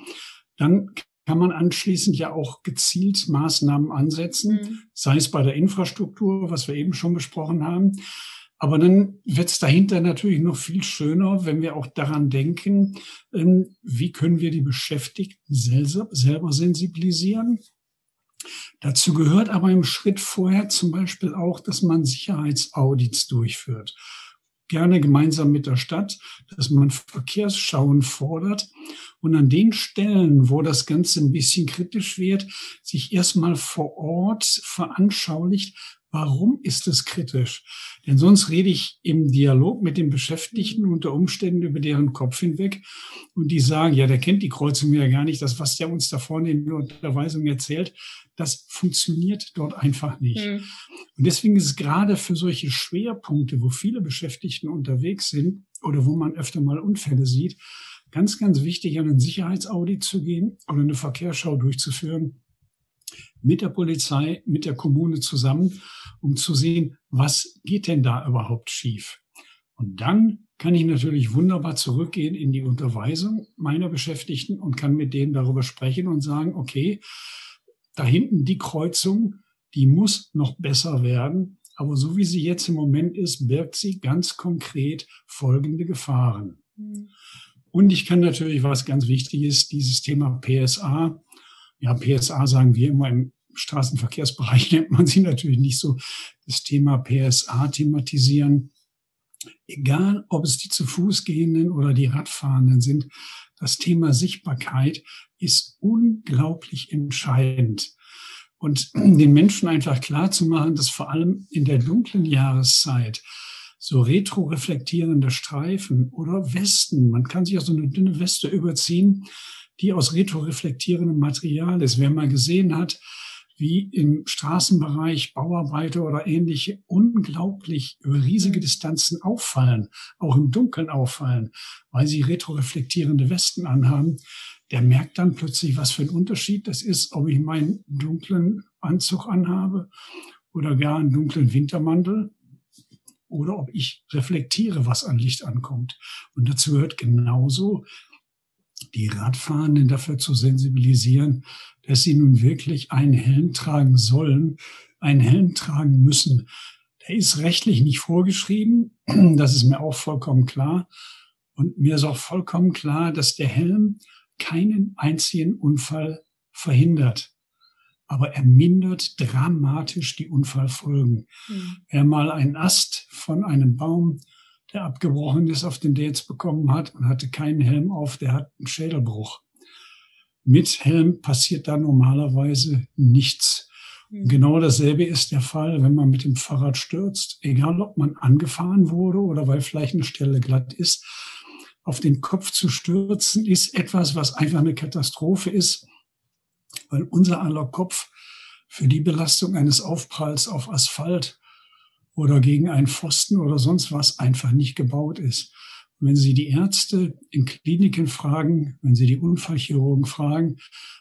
dann kann man anschließend ja auch gezielt Maßnahmen ansetzen, mhm. sei es bei der Infrastruktur, was wir eben schon besprochen haben. Aber dann wird es dahinter natürlich noch viel schöner, wenn wir auch daran denken, ähm, wie können wir die Beschäftigten selber, selber sensibilisieren. Dazu gehört aber im Schritt vorher zum Beispiel auch, dass man Sicherheitsaudits durchführt gerne gemeinsam mit der Stadt, dass man Verkehrsschauen fordert und an den Stellen, wo das Ganze ein bisschen kritisch wird, sich erstmal vor Ort veranschaulicht, Warum ist es kritisch? Denn sonst rede ich im Dialog mit den Beschäftigten unter Umständen über deren Kopf hinweg und die sagen, ja, der kennt die Kreuzung ja gar nicht, das, was der uns da vorne in der Unterweisung erzählt, das funktioniert dort einfach nicht. Mhm. Und deswegen ist es gerade für solche Schwerpunkte, wo viele Beschäftigten unterwegs sind oder wo man öfter mal Unfälle sieht, ganz, ganz wichtig, an ein Sicherheitsaudit zu gehen oder eine Verkehrsschau durchzuführen mit der Polizei, mit der Kommune zusammen, um zu sehen, was geht denn da überhaupt schief. Und dann kann ich natürlich wunderbar zurückgehen in die Unterweisung meiner Beschäftigten und kann mit denen darüber sprechen und sagen, okay, da hinten die Kreuzung, die muss noch besser werden. Aber so wie sie jetzt im Moment ist, birgt sie ganz konkret folgende Gefahren. Mhm. Und ich kann natürlich, was ganz wichtig ist, dieses Thema PSA, ja, PSA sagen wir immer im Straßenverkehrsbereich nennt man sie natürlich nicht so, das Thema PSA thematisieren. Egal, ob es die zu Fuß gehenden oder die Radfahrenden sind, das Thema Sichtbarkeit ist unglaublich entscheidend. Und den Menschen einfach klar zu machen, dass vor allem in der dunklen Jahreszeit so retroreflektierende Streifen oder Westen, man kann sich auch so eine dünne Weste überziehen, die aus retroreflektierendem Material ist. Wer mal gesehen hat, wie im Straßenbereich Bauarbeiter oder ähnliche unglaublich über riesige mhm. Distanzen auffallen, auch im Dunkeln auffallen, weil sie retroreflektierende Westen anhaben, der merkt dann plötzlich, was für ein Unterschied das ist, ob ich meinen dunklen Anzug anhabe oder gar einen dunklen Wintermantel oder ob ich reflektiere, was an Licht ankommt. Und dazu gehört genauso die Radfahrenden dafür zu sensibilisieren, dass sie nun wirklich einen Helm tragen sollen, einen Helm tragen müssen. Der ist rechtlich nicht vorgeschrieben, das ist mir auch vollkommen klar. Und mir ist auch vollkommen klar, dass der Helm keinen einzigen Unfall verhindert. Aber er mindert dramatisch die Unfallfolgen. Mhm. Wer mal einen Ast von einem Baum, der abgebrochen ist, auf den der jetzt bekommen hat und hatte keinen Helm auf, der hat einen Schädelbruch. Mit Helm passiert da normalerweise nichts. Mhm. Genau dasselbe ist der Fall, wenn man mit dem Fahrrad stürzt. Egal, ob man angefahren wurde oder weil vielleicht eine Stelle glatt ist auf den Kopf zu stürzen, ist etwas, was einfach eine Katastrophe ist, weil unser aller Kopf für die Belastung eines Aufpralls auf Asphalt oder gegen einen Pfosten oder sonst was einfach nicht gebaut ist. Wenn Sie die Ärzte in Kliniken fragen, wenn Sie die Unfallchirurgen fragen,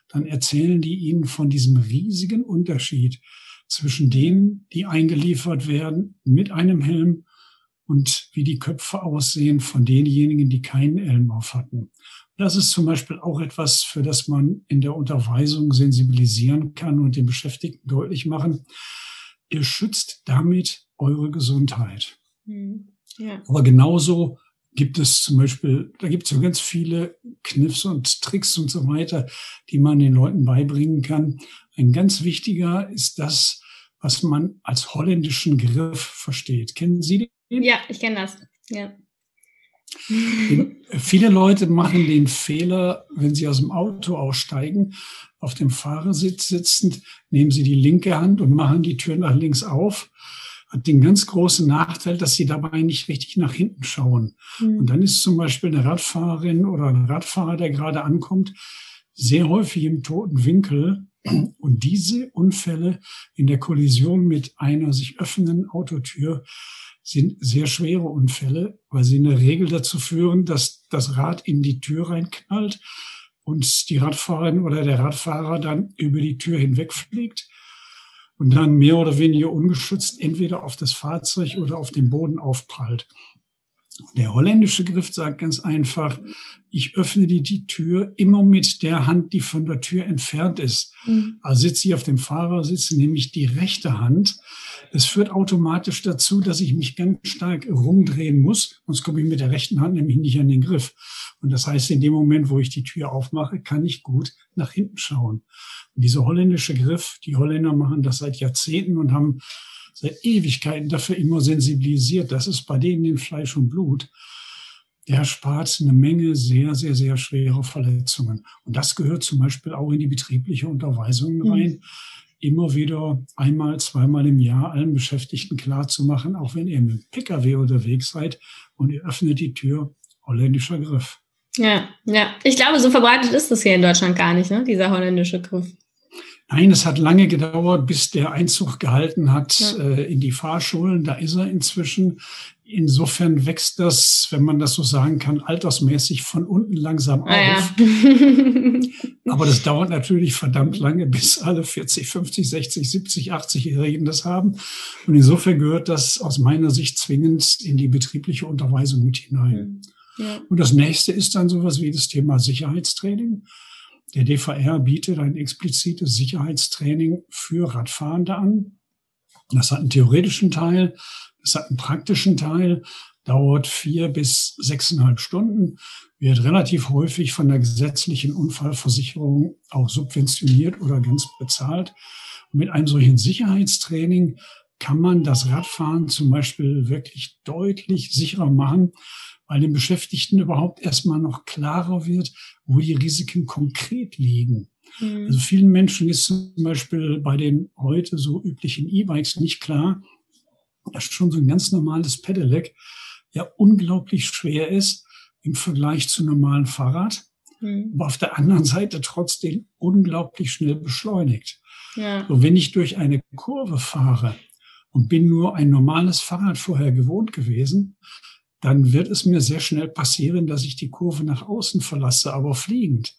dann erzählen die Ihnen von diesem riesigen Unterschied zwischen denen, die eingeliefert werden mit einem Helm und wie die Köpfe aussehen von denjenigen, die keinen Helm auf hatten. Das ist zum Beispiel auch etwas, für das man in der Unterweisung sensibilisieren kann und den Beschäftigten deutlich machen. Ihr schützt damit eure Gesundheit. Mhm. Ja. Aber genauso gibt es zum Beispiel, da gibt es ja ganz viele Kniffs und Tricks und so weiter, die man den Leuten beibringen kann. Ein ganz wichtiger ist das, was man als holländischen Griff versteht. Kennen Sie den? Ja, ich kenne das. Ja. Viele Leute machen den Fehler, wenn sie aus dem Auto aussteigen, auf dem Fahrersitz sitzend, nehmen sie die linke Hand und machen die Tür nach links auf. Hat den ganz großen Nachteil, dass sie dabei nicht richtig nach hinten schauen. Mhm. Und dann ist zum Beispiel eine Radfahrerin oder ein Radfahrer, der gerade ankommt, sehr häufig im toten Winkel und diese Unfälle in der Kollision mit einer sich öffnenden Autotür sind sehr schwere Unfälle, weil sie in der Regel dazu führen, dass das Rad in die Tür reinknallt und die Radfahrerin oder der Radfahrer dann über die Tür hinwegfliegt und dann mehr oder weniger ungeschützt entweder auf das Fahrzeug oder auf den Boden aufprallt. Der holländische Griff sagt ganz einfach, ich öffne die, die Tür immer mit der Hand, die von der Tür entfernt ist. Mhm. Also sitze ich auf dem Fahrersitz, nehme ich die rechte Hand. Das führt automatisch dazu, dass ich mich ganz stark rumdrehen muss, sonst komme ich mit der rechten Hand nämlich nicht an den Griff. Und das heißt, in dem Moment, wo ich die Tür aufmache, kann ich gut nach hinten schauen. Und dieser holländische Griff, die Holländer machen das seit Jahrzehnten und haben seit Ewigkeiten dafür immer sensibilisiert. Das ist bei denen in Fleisch und Blut. Der spart eine Menge sehr, sehr, sehr schwere Verletzungen. Und das gehört zum Beispiel auch in die betriebliche Unterweisung mhm. rein. Mhm. Immer wieder einmal, zweimal im Jahr allen Beschäftigten klar zu machen, auch wenn ihr mit dem Pkw unterwegs seid und ihr öffnet die Tür, holländischer Griff. Ja, ja. Ich glaube, so verbreitet ist das hier in Deutschland gar nicht, ne? dieser holländische Griff. Nein, es hat lange gedauert, bis der Einzug gehalten hat ja. äh, in die Fahrschulen. Da ist er inzwischen. Insofern wächst das, wenn man das so sagen kann, altersmäßig von unten langsam ah, auf. Ja. Aber das dauert natürlich verdammt lange, bis alle 40, 50, 60, 70, 80-Jährigen das haben. Und insofern gehört das aus meiner Sicht zwingend in die betriebliche Unterweisung mit hinein. Ja. Und das nächste ist dann sowas wie das Thema Sicherheitstraining. Der DVR bietet ein explizites Sicherheitstraining für Radfahrende an. Das hat einen theoretischen Teil, das hat einen praktischen Teil, dauert vier bis sechseinhalb Stunden, wird relativ häufig von der gesetzlichen Unfallversicherung auch subventioniert oder ganz bezahlt. Und mit einem solchen Sicherheitstraining kann man das Radfahren zum Beispiel wirklich deutlich sicherer machen, weil den Beschäftigten überhaupt erstmal noch klarer wird, wo die Risiken konkret liegen. Mhm. Also vielen Menschen ist zum Beispiel bei den heute so üblichen E-Bikes nicht klar, dass schon so ein ganz normales Pedelec ja unglaublich schwer ist im Vergleich zu normalen Fahrrad, mhm. aber auf der anderen Seite trotzdem unglaublich schnell beschleunigt. Ja. So, wenn ich durch eine Kurve fahre und bin nur ein normales Fahrrad vorher gewohnt gewesen, dann wird es mir sehr schnell passieren, dass ich die Kurve nach außen verlasse, aber fliegend.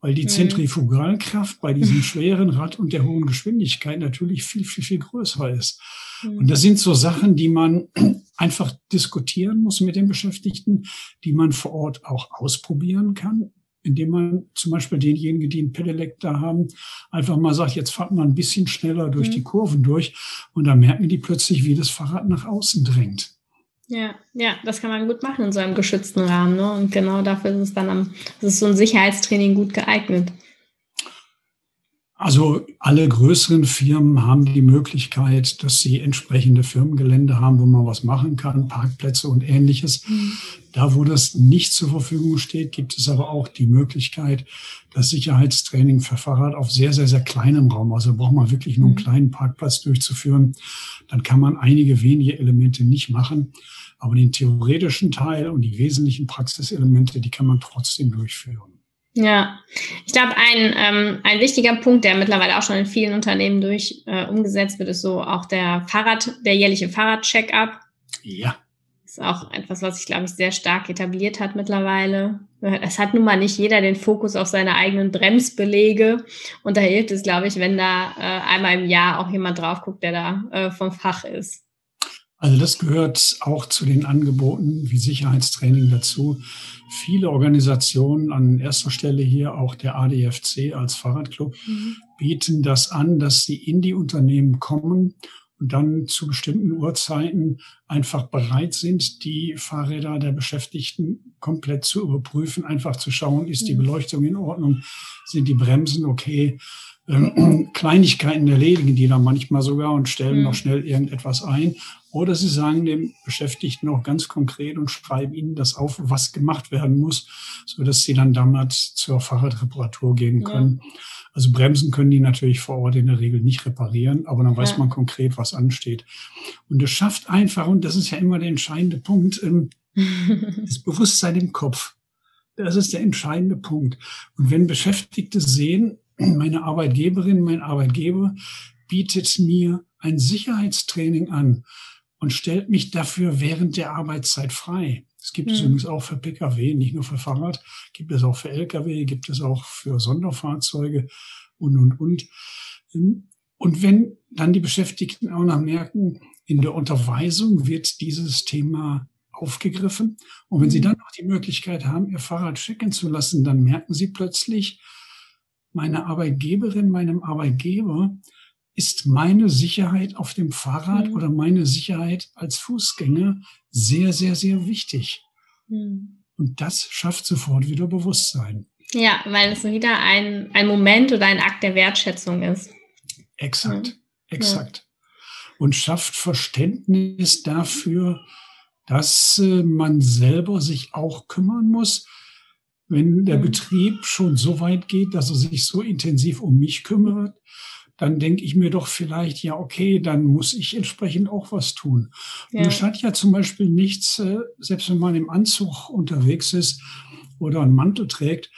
Weil die mhm. Zentrifugalkraft bei diesem schweren Rad und der hohen Geschwindigkeit natürlich viel, viel, viel größer ist. Mhm. Und das sind so Sachen, die man einfach diskutieren muss mit den Beschäftigten, die man vor Ort auch ausprobieren kann, indem man zum Beispiel denjenigen, die ein Pedelec da haben, einfach mal sagt, jetzt fahrt man ein bisschen schneller durch mhm. die Kurven durch und dann merken die plötzlich, wie das Fahrrad nach außen drängt. Ja, ja, das kann man gut machen in so einem geschützten Rahmen. Ne? Und genau dafür ist es dann am, ist so ein Sicherheitstraining gut geeignet. Also alle größeren Firmen haben die Möglichkeit, dass sie entsprechende Firmengelände haben, wo man was machen kann, Parkplätze und ähnliches. Mhm. Da, wo das nicht zur Verfügung steht, gibt es aber auch die Möglichkeit, das Sicherheitstraining für Fahrrad auf sehr, sehr, sehr kleinem Raum, also braucht man wirklich nur einen mhm. kleinen Parkplatz durchzuführen. Dann kann man einige wenige Elemente nicht machen. Aber den theoretischen Teil und die wesentlichen Praxiselemente, die kann man trotzdem durchführen. Ja, ich glaube, ein, ähm, ein wichtiger Punkt, der mittlerweile auch schon in vielen Unternehmen durch äh, umgesetzt wird, ist so auch der Fahrrad, der jährliche Fahrrad-Check-up. Ja. Ist auch etwas, was sich, glaube ich, sehr stark etabliert hat mittlerweile. Es hat nun mal nicht jeder den Fokus auf seine eigenen Bremsbelege. Und da hilft es, glaube ich, wenn da äh, einmal im Jahr auch jemand drauf guckt, der da äh, vom Fach ist. Also das gehört auch zu den Angeboten wie Sicherheitstraining dazu. Viele Organisationen, an erster Stelle hier auch der ADFC als Fahrradclub, mhm. bieten das an, dass sie in die Unternehmen kommen und dann zu bestimmten Uhrzeiten einfach bereit sind, die Fahrräder der Beschäftigten komplett zu überprüfen, einfach zu schauen, ist die mhm. Beleuchtung in Ordnung, sind die Bremsen okay, ähm, Kleinigkeiten erledigen die dann manchmal sogar und stellen mhm. noch schnell irgendetwas ein. Oder sie sagen dem Beschäftigten auch ganz konkret und schreiben ihnen das auf, was gemacht werden muss, so dass sie dann damals zur Fahrradreparatur gehen können. Ja. Also Bremsen können die natürlich vor Ort in der Regel nicht reparieren, aber dann weiß ja. man konkret, was ansteht. Und es schafft einfach, und das ist ja immer der entscheidende Punkt, ähm, das Bewusstsein im Kopf. Das ist der entscheidende Punkt. Und wenn Beschäftigte sehen, meine Arbeitgeberin, mein Arbeitgeber bietet mir ein Sicherheitstraining an und stellt mich dafür während der Arbeitszeit frei. Das gibt mhm. es übrigens auch für Pkw, nicht nur für Fahrrad, gibt es auch für Lkw, gibt es auch für Sonderfahrzeuge und, und, und. Und wenn dann die Beschäftigten auch noch merken, in der Unterweisung wird dieses Thema aufgegriffen. Und wenn sie mhm. dann noch die Möglichkeit haben, ihr Fahrrad checken zu lassen, dann merken sie plötzlich, meine Arbeitgeberin, meinem Arbeitgeber, ist meine Sicherheit auf dem Fahrrad mhm. oder meine Sicherheit als Fußgänger sehr, sehr, sehr wichtig. Mhm. Und das schafft sofort wieder Bewusstsein. Ja, weil es wieder ein, ein Moment oder ein Akt der Wertschätzung ist. Exakt, mhm. exakt. Und schafft Verständnis dafür, dass äh, man selber sich auch kümmern muss, wenn der mhm. Betrieb schon so weit geht, dass er sich so intensiv um mich kümmert, dann denke ich mir doch vielleicht, ja, okay, dann muss ich entsprechend auch was tun. Ja. Und es hat ja zum Beispiel nichts, äh, selbst wenn man im Anzug unterwegs ist oder einen Mantel trägt,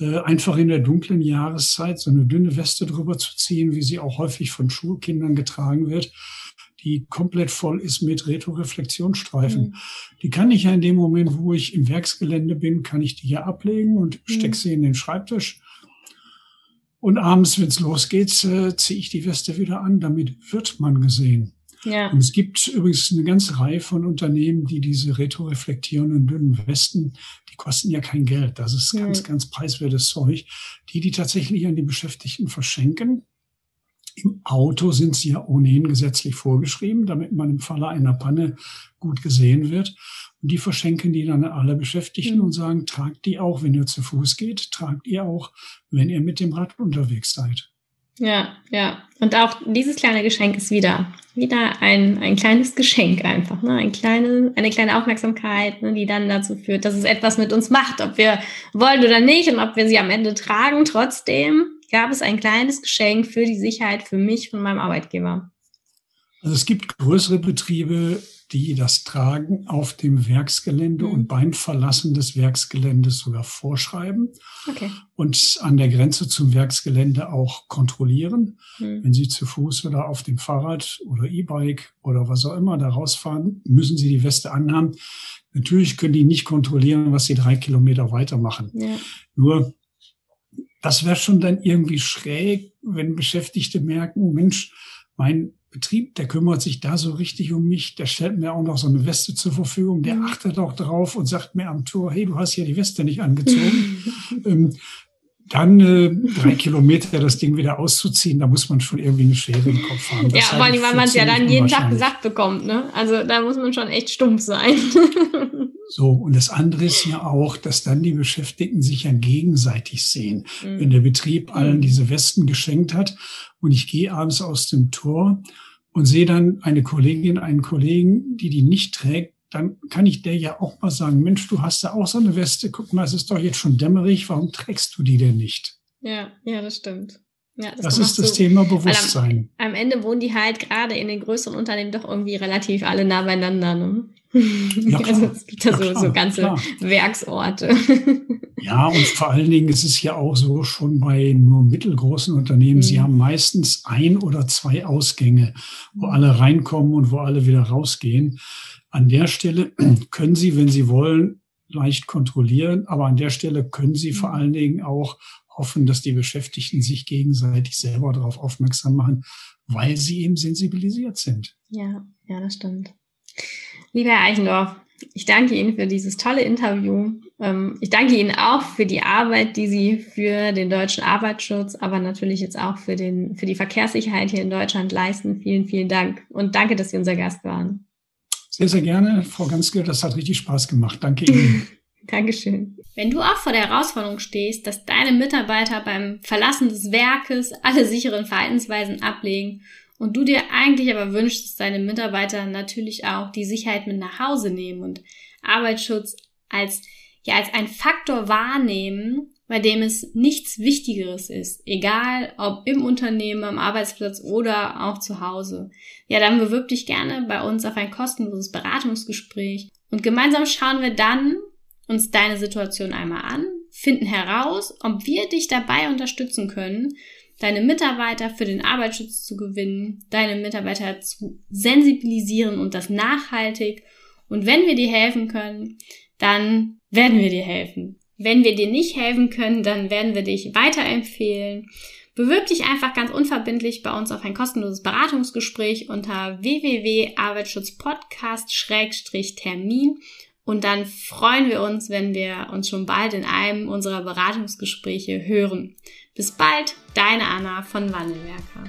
äh, einfach in der dunklen Jahreszeit so eine dünne Weste drüber zu ziehen, wie sie auch häufig von Schulkindern getragen wird die komplett voll ist mit Retroreflexionsstreifen. Mhm. Die kann ich ja in dem Moment, wo ich im Werksgelände bin, kann ich die hier ablegen und mhm. stecke sie in den Schreibtisch. Und abends, wenn es losgeht, äh, ziehe ich die Weste wieder an. Damit wird man gesehen. Ja. Und es gibt übrigens eine ganze Reihe von Unternehmen, die diese retroreflektierenden dünnen Westen, die kosten ja kein Geld. Das ist ganz, ganz preiswertes Zeug, die die tatsächlich an die Beschäftigten verschenken. Im Auto sind sie ja ohnehin gesetzlich vorgeschrieben, damit man im Falle einer Panne gut gesehen wird. Und die verschenken die dann alle Beschäftigten mhm. und sagen, tragt die auch, wenn ihr zu Fuß geht, tragt ihr auch, wenn ihr mit dem Rad unterwegs seid. Ja, ja. Und auch dieses kleine Geschenk ist wieder, wieder ein, ein kleines Geschenk einfach, ne? Ein kleine, eine kleine Aufmerksamkeit, ne? die dann dazu führt, dass es etwas mit uns macht, ob wir wollen oder nicht und ob wir sie am Ende tragen trotzdem gab es ein kleines Geschenk für die Sicherheit für mich von meinem Arbeitgeber. Also es gibt größere Betriebe, die das Tragen auf dem Werksgelände mhm. und beim Verlassen des Werksgeländes sogar vorschreiben okay. und an der Grenze zum Werksgelände auch kontrollieren. Mhm. Wenn Sie zu Fuß oder auf dem Fahrrad oder E-Bike oder was auch immer da rausfahren, müssen Sie die Weste anhaben. Natürlich können die nicht kontrollieren, was Sie drei Kilometer weiter machen. Ja. Nur das wäre schon dann irgendwie schräg, wenn Beschäftigte merken, Mensch, mein Betrieb, der kümmert sich da so richtig um mich, der stellt mir auch noch so eine Weste zur Verfügung, der mhm. achtet auch drauf und sagt mir am Tor, hey, du hast hier die Weste nicht angezogen. ähm, dann äh, drei Kilometer das Ding wieder auszuziehen, da muss man schon irgendwie eine Schere im Kopf haben. Das ja, vor allem, weil man es ja dann jeden Tag gesagt bekommt, ne? Also da muss man schon echt stumpf sein. so, und das andere ist ja auch, dass dann die Beschäftigten sich ja gegenseitig sehen. Mhm. Wenn der Betrieb allen mhm. diese Westen geschenkt hat und ich gehe abends aus dem Tor und sehe dann eine Kollegin, einen Kollegen, die die nicht trägt, dann kann ich der ja auch mal sagen, Mensch, du hast da auch so eine Weste, guck mal, es ist doch jetzt schon dämmerig, warum trägst du die denn nicht? Ja, ja, das stimmt. Ja, das, das ist das so, Thema Bewusstsein. Am, am, Ende wohnen die halt gerade in den größeren Unternehmen doch irgendwie relativ alle nah beieinander. Ne? Ja, also es gibt da ja, so, klar, so ganze klar. Werksorte. Ja, und vor allen Dingen ist es ja auch so schon bei nur mittelgroßen Unternehmen, mhm. sie haben meistens ein oder zwei Ausgänge, wo alle reinkommen und wo alle wieder rausgehen. An der Stelle können Sie, wenn Sie wollen, leicht kontrollieren, aber an der Stelle können Sie vor mhm. allen Dingen auch hoffen, dass die Beschäftigten sich gegenseitig selber darauf aufmerksam machen, weil sie eben sensibilisiert sind. Ja, ja, das stimmt. Lieber Herr Eichendorf, ich danke Ihnen für dieses tolle Interview. Ähm, ich danke Ihnen auch für die Arbeit, die Sie für den deutschen Arbeitsschutz, aber natürlich jetzt auch für, den, für die Verkehrssicherheit hier in Deutschland leisten. Vielen, vielen Dank und danke, dass Sie unser Gast waren. Sehr, sehr gerne, Frau Ganske. Das hat richtig Spaß gemacht. Danke Ihnen. Dankeschön. Wenn du auch vor der Herausforderung stehst, dass deine Mitarbeiter beim Verlassen des Werkes alle sicheren Verhaltensweisen ablegen und du dir eigentlich aber wünschst, dass deine Mitarbeiter natürlich auch die Sicherheit mit nach Hause nehmen und Arbeitsschutz als, ja, als ein Faktor wahrnehmen, bei dem es nichts Wichtigeres ist, egal ob im Unternehmen, am Arbeitsplatz oder auch zu Hause. Ja, dann bewirb dich gerne bei uns auf ein kostenloses Beratungsgespräch und gemeinsam schauen wir dann uns deine Situation einmal an, finden heraus, ob wir dich dabei unterstützen können, deine Mitarbeiter für den Arbeitsschutz zu gewinnen, deine Mitarbeiter zu sensibilisieren und das nachhaltig. Und wenn wir dir helfen können, dann werden wir dir helfen. Wenn wir dir nicht helfen können, dann werden wir dich weiterempfehlen. Bewirb dich einfach ganz unverbindlich bei uns auf ein kostenloses Beratungsgespräch unter www.arbeitsschutzpodcast-termin und dann freuen wir uns, wenn wir uns schon bald in einem unserer Beratungsgespräche hören. Bis bald, deine Anna von Wandelwerker.